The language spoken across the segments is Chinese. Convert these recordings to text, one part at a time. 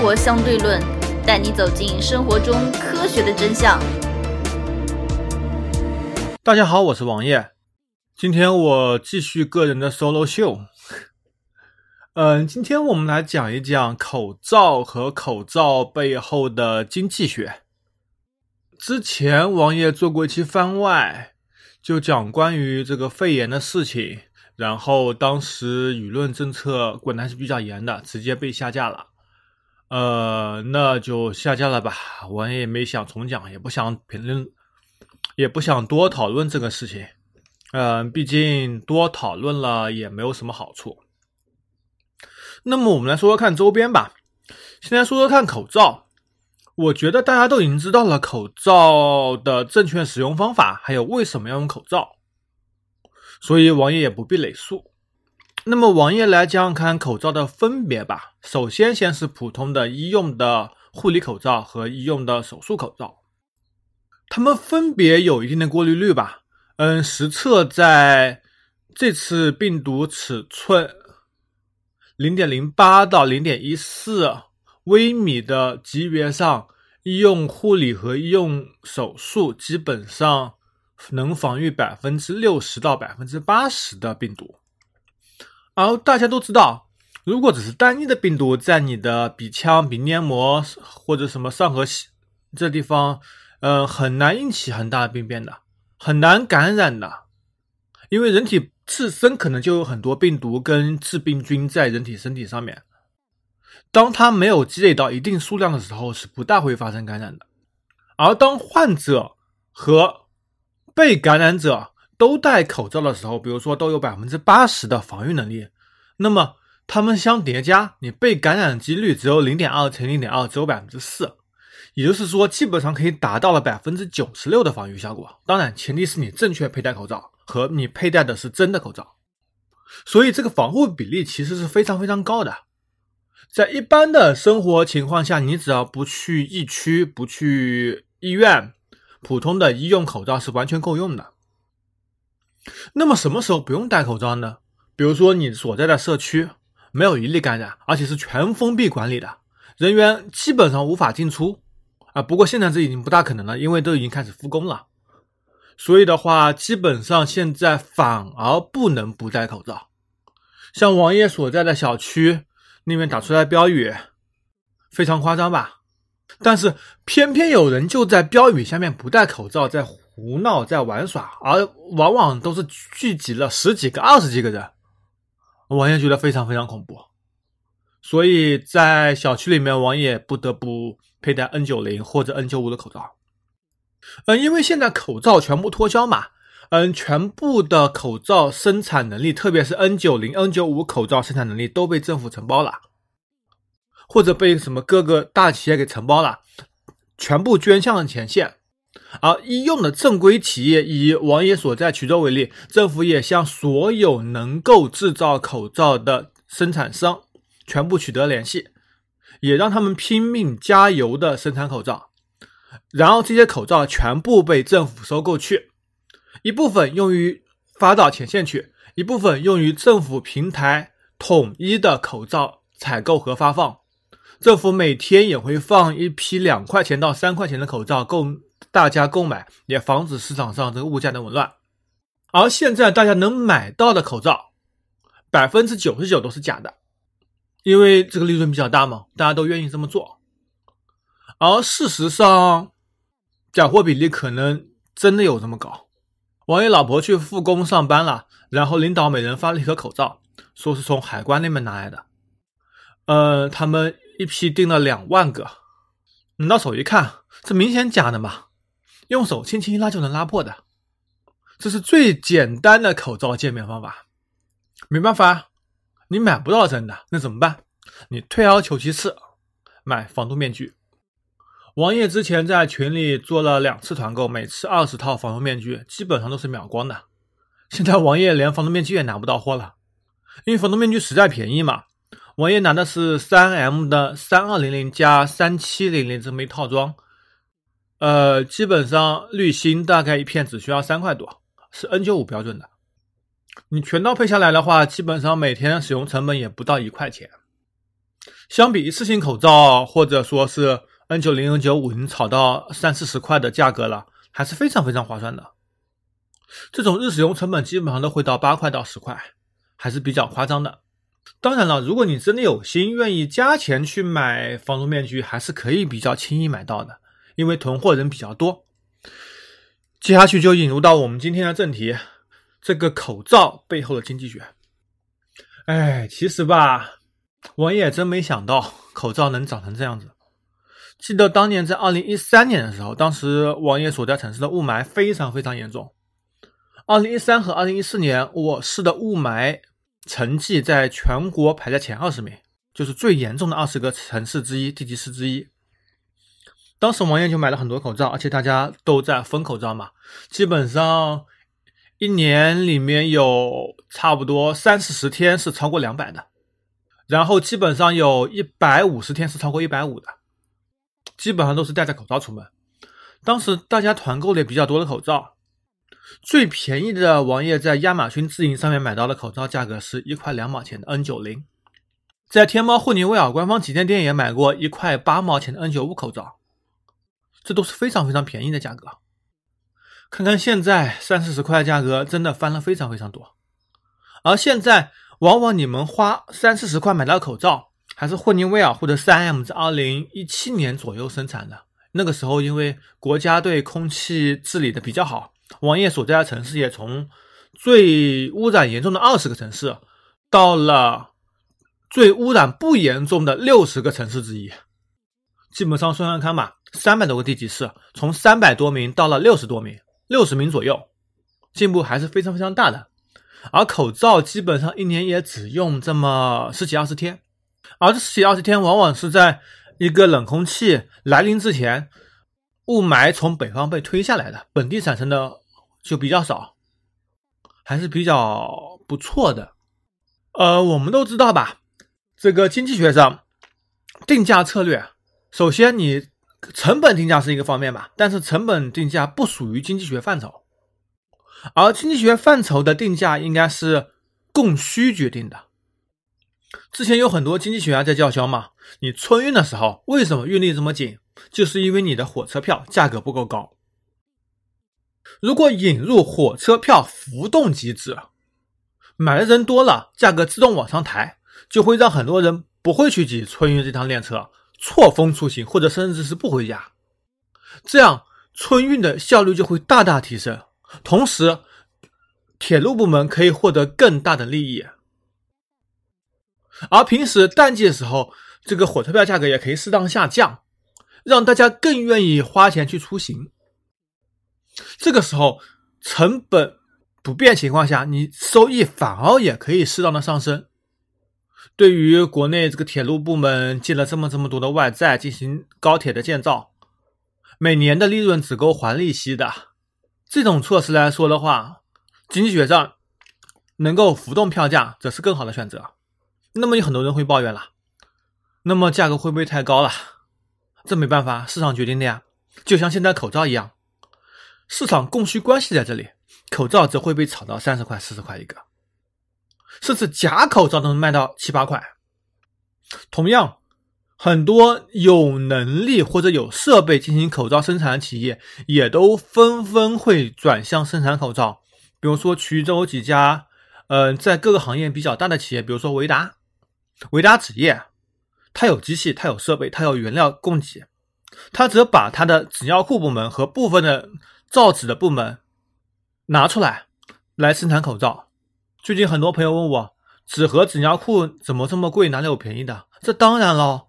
活相对论》，带你走进生活中科学的真相。大家好，我是王爷，今天我继续个人的 solo 秀。嗯，今天我们来讲一讲口罩和口罩背后的经济学。之前王爷做过一期番外，就讲关于这个肺炎的事情，然后当时舆论政策管的还是比较严的，直接被下架了。呃，那就下架了吧，王爷也没想重讲，也不想评论，也不想多讨论这个事情。嗯，毕竟多讨论了也没有什么好处。那么我们来说说看周边吧。先来说说看口罩。我觉得大家都已经知道了口罩的正确使用方法，还有为什么要用口罩，所以王爷也不必累述。那么王爷来讲讲看口罩的分别吧。首先，先是普通的医用的护理口罩和医用的手术口罩，它们分别有一定的过滤率吧。嗯，实测在这次病毒尺寸。零点零八到零点一四微米的级别上，医用护理和医用手术基本上能防御百分之六十到百分之八十的病毒。然后大家都知道，如果只是单一的病毒在你的鼻腔、鼻黏膜或者什么上颌这地方，呃，很难引起很大的病变的，很难感染的，因为人体。自身可能就有很多病毒跟致病菌在人体身体上面，当它没有积累到一定数量的时候，是不大会发生感染的。而当患者和被感染者都戴口罩的时候，比如说都有百分之八十的防御能力，那么它们相叠加，你被感染几率只有零点二乘零点二，只有百分之四，也就是说，基本上可以达到了百分之九十六的防御效果。当然，前提是你正确佩戴口罩。和你佩戴的是真的口罩，所以这个防护比例其实是非常非常高的。在一般的生活情况下，你只要不去疫区、不去医院，普通的医用口罩是完全够用的。那么什么时候不用戴口罩呢？比如说你所在的社区没有一例感染，而且是全封闭管理的，人员基本上无法进出啊。不过现在这已经不大可能了，因为都已经开始复工了。所以的话，基本上现在反而不能不戴口罩。像王爷所在的小区那边打出来标语，非常夸张吧？但是偏偏有人就在标语下面不戴口罩，在胡闹，在玩耍，而往往都是聚集了十几个、二十几个人。王爷觉得非常非常恐怖，所以在小区里面，王爷不得不佩戴 N90 或者 N95 的口罩。嗯，因为现在口罩全部脱销嘛，嗯，全部的口罩生产能力，特别是 N90、N95 口罩生产能力都被政府承包了，或者被什么各个大企业给承包了，全部捐向了前线。而医用的正规企业，以王爷所在衢州为例，政府也向所有能够制造口罩的生产商全部取得联系，也让他们拼命加油的生产口罩。然后这些口罩全部被政府收购去，一部分用于发到前线去，一部分用于政府平台统一的口罩采购和发放。政府每天也会放一批两块钱到三块钱的口罩供大家购买，也防止市场上这个物价的紊乱。而现在大家能买到的口罩，百分之九十九都是假的，因为这个利润比较大嘛，大家都愿意这么做。而事实上，假货比例可能真的有这么高。王爷老婆去复工上班了，然后领导每人发了一盒口罩，说是从海关那边拿来的。呃，他们一批订了两万个，拿到手一看，这明显假的嘛，用手轻轻一拉就能拉破的。这是最简单的口罩鉴别方法。没办法，你买不到真的，那怎么办？你退而求其次，买防毒面具。王爷之前在群里做了两次团购，每次二十套防毒面具，基本上都是秒光的。现在王爷连防毒面具也拿不到货了，因为防毒面具实在便宜嘛。王爷拿的是三 M 的三二零零加三七零零这么一套装，呃，基本上滤芯大概一片只需要三块多，是 N 九五标准的。你全套配下来的话，基本上每天使用成本也不到一块钱。相比一次性口罩或者说是 N 九零、N 九五你炒到三四十块的价格了，还是非常非常划算的。这种日使用成本基本上都会到八块到十块，还是比较夸张的。当然了，如果你真的有心，愿意加钱去买防毒面具，还是可以比较轻易买到的，因为囤货人比较多。接下去就引入到我们今天的正题，这个口罩背后的经济学。哎，其实吧，我也真没想到口罩能长成这样子。记得当年在二零一三年的时候，当时王爷所在城市的雾霾非常非常严重。二零一三和二零一四年，我市的雾霾成绩在全国排在前二十名，就是最严重的二十个城市之一，地级市之一。当时王爷就买了很多口罩，而且大家都在分口罩嘛，基本上一年里面有差不多三四十天是超过两百的，然后基本上有一百五十天是超过一百五的，基本上都是戴着口罩出门。当时大家团购的也比较多的口罩。最便宜的王爷在亚马逊自营上面买到的口罩价格是一块两毛钱的 N 九零，在天猫惠尼威尔官方旗舰店也买过一块八毛钱的 N 九五口罩，这都是非常非常便宜的价格。看看现在三四十块的价格，真的翻了非常非常多。而现在往往你们花三四十块买到口罩，还是霍尼韦尔或者三 M 在二零一七年左右生产的，那个时候因为国家对空气治理的比较好。王爷所在的城市也从最污染严重的二十个城市，到了最污染不严重的六十个城市之一。基本上算算看吧，三百多个地级市，从三百多名到了六十多名，六十名左右，进步还是非常非常大的。而口罩基本上一年也只用这么十几二十天，而这十几二十天往往是在一个冷空气来临之前，雾霾从北方被推下来的，本地产生的。就比较少，还是比较不错的。呃，我们都知道吧，这个经济学上定价策略，首先你成本定价是一个方面吧，但是成本定价不属于经济学范畴，而经济学范畴的定价应该是供需决定的。之前有很多经济学家在叫嚣嘛，你春运的时候为什么运力这么紧，就是因为你的火车票价格不够高。如果引入火车票浮动机制，买的人多了，价格自动往上抬，就会让很多人不会去挤春运这趟列车，错峰出行，或者甚至是不回家。这样春运的效率就会大大提升，同时铁路部门可以获得更大的利益。而平时淡季的时候，这个火车票价格也可以适当下降，让大家更愿意花钱去出行。这个时候，成本不变情况下，你收益反而也可以适当的上升。对于国内这个铁路部门借了这么这么多的外债进行高铁的建造，每年的利润只够还利息的，这种措施来说的话，经济学上能够浮动票价，则是更好的选择。那么有很多人会抱怨了，那么价格会不会太高了？这没办法，市场决定的呀，就像现在口罩一样。市场供需关系在这里，口罩则会被炒到三十块、四十块一个，甚至假口罩都能卖到七八块。同样，很多有能力或者有设备进行口罩生产的企业，也都纷纷会转向生产口罩。比如说，衢州几家，嗯，在各个行业比较大的企业，比如说维达、维达纸业，它有机器，它有设备，它有原料供给，它则把它的纸尿裤部门和部分的。造纸的部门拿出来来生产口罩。最近很多朋友问我，纸和纸尿裤怎么这么贵？哪里有便宜的？这当然喽，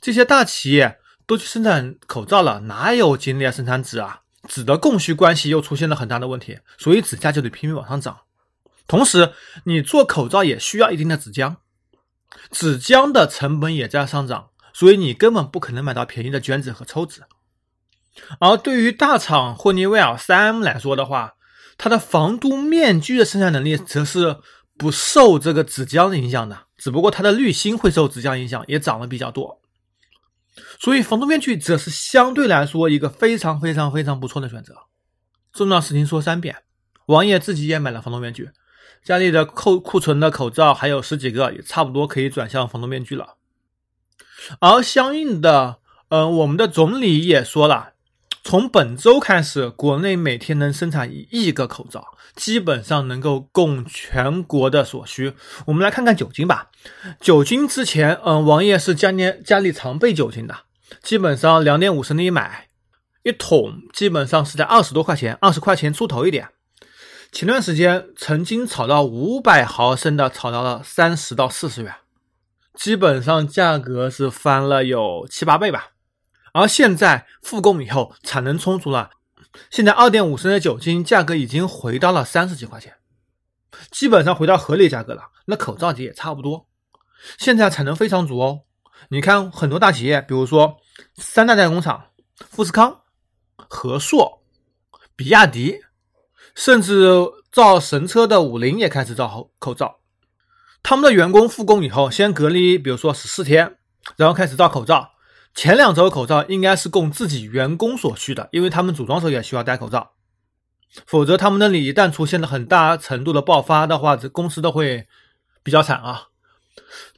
这些大企业都去生产口罩了，哪有精力啊生产纸啊？纸的供需关系又出现了很大的问题，所以纸价就得拼命往上涨。同时，你做口罩也需要一定的纸浆，纸浆的成本也在上涨，所以你根本不可能买到便宜的卷纸和抽纸。而对于大厂霍尼韦尔 3M 来说的话，它的防毒面具的生产能力则是不受这个纸浆的影响的，只不过它的滤芯会受纸浆影响，也涨得比较多。所以防毒面具则是相对来说一个非常非常非常不错的选择。重要事情说三遍，王爷自己也买了防毒面具，家里的库库存的口罩还有十几个，也差不多可以转向防毒面具了。而相应的，嗯，我们的总理也说了，从本周开始，国内每天能生产一亿个口罩，基本上能够供全国的所需。我们来看看酒精吧。酒精之前，嗯，王爷是家里家里常备酒精的，基本上两点五升的一买，一桶基本上是在二十多块钱，二十块钱出头一点。前段时间曾经炒到五百毫升的，炒到了三十到四十元，基本上价格是翻了有七八倍吧。而现在复工以后，产能充足了，现在二点五升的酒精价格已经回到了三十几块钱，基本上回到合理价格了。那口罩也差不多，现在产能非常足哦。你看很多大企业，比如说三大代工厂，富士康、和硕、比亚迪。甚至造神车的五菱也开始造口罩，他们的员工复工以后，先隔离，比如说十四天，然后开始造口罩。前两周口罩应该是供自己员工所需的，因为他们组装时候也需要戴口罩，否则他们那里一旦出现了很大程度的爆发的话，这公司都会比较惨啊。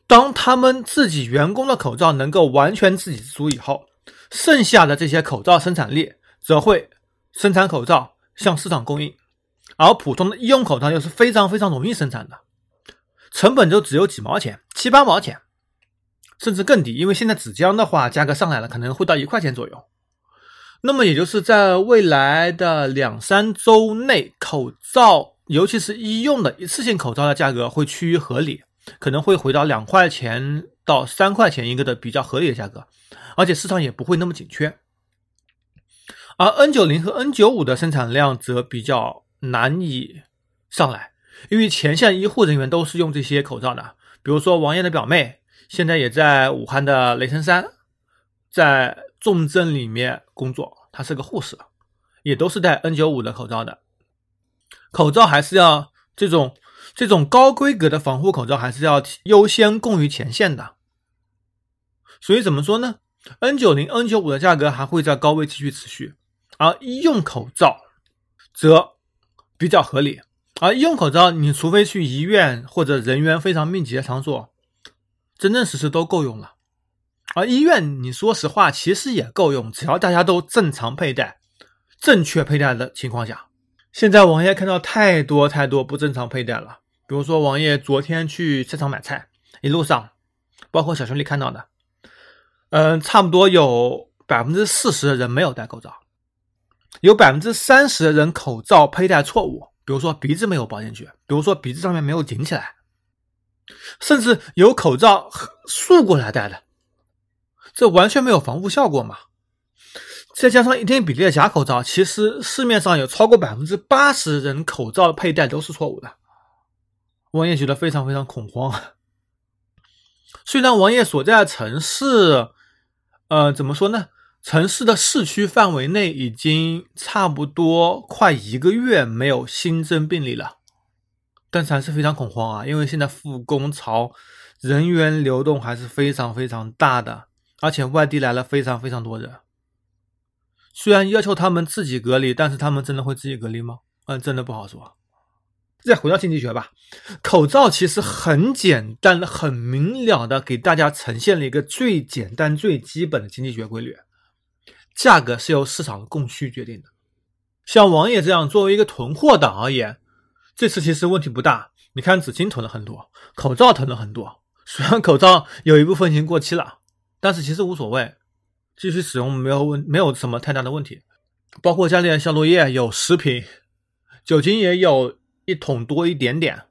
当他们自己员工的口罩能够完全自给自足以后，剩下的这些口罩生产力则会生产口罩向市场供应。而普通的医用口罩又是非常非常容易生产的，成本就只有几毛钱、七八毛钱，甚至更低。因为现在纸浆的话价格上来了，可能会到一块钱左右。那么也就是在未来的两三周内，口罩，尤其是医用的一次性口罩的价格会趋于合理，可能会回到两块钱到三块钱一个的比较合理的价格，而且市场也不会那么紧缺。而 N 九零和 N 九五的生产量则比较。难以上来，因为前线医护人员都是用这些口罩的。比如说王艳的表妹，现在也在武汉的雷神山，在重症里面工作，她是个护士，也都是戴 N95 的口罩的。口罩还是要这种这种高规格的防护口罩，还是要优先供于前线的。所以怎么说呢？N90、N95 的价格还会在高位继续持续，而医用口罩则。比较合理，而医用口罩，你除非去医院或者人员非常密集的场所，真真实实都够用了。而医院，你说实话，其实也够用，只要大家都正常佩戴、正确佩戴的情况下。现在王爷看到太多太多不正常佩戴了，比如说王爷昨天去菜场买菜，一路上，包括小兄弟看到的，嗯，差不多有百分之四十的人没有戴口罩。有百分之三十的人口罩佩戴错误，比如说鼻子没有包进去，比如说鼻子上面没有顶起来，甚至有口罩竖过来戴的，这完全没有防护效果嘛？再加上一定比例的假口罩，其实市面上有超过百分之八十人口罩佩戴都是错误的。王爷觉得非常非常恐慌。虽然王爷所在的城市，呃，怎么说呢？城市的市区范围内已经差不多快一个月没有新增病例了，但是还是非常恐慌啊！因为现在复工潮，人员流动还是非常非常大的，而且外地来了非常非常多人。虽然要求他们自己隔离，但是他们真的会自己隔离吗？嗯，真的不好说。再回到经济学吧，口罩其实很简单、很明了的给大家呈现了一个最简单、最基本的经济学规律。价格是由市场的供需决定的。像王爷这样作为一个囤货党而言，这次其实问题不大。你看纸巾囤了很多，口罩囤了很多。虽然口罩有一部分已经过期了，但是其实无所谓，继续使用没有问没有什么太大的问题。包括家里的消毒液有十瓶，酒精也有一桶多一点点，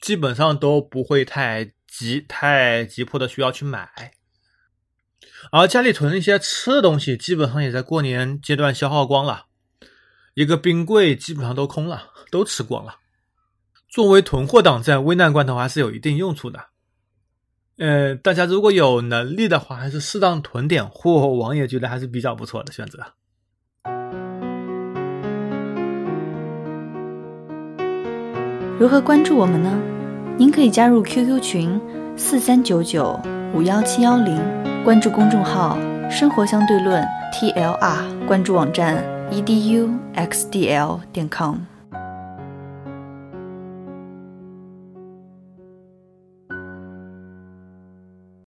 基本上都不会太急太急迫的需要去买。而家里囤一些吃的东西，基本上也在过年阶段消耗光了，一个冰柜基本上都空了，都吃光了。作为囤货党，在危难关头还是有一定用处的。呃，大家如果有能力的话，还是适当囤点货，王爷觉得还是比较不错的选择。如何关注我们呢？您可以加入 QQ 群四三九九五幺七幺零。关注公众号“生活相对论 ”TLR，关注网站 eduxdl.com。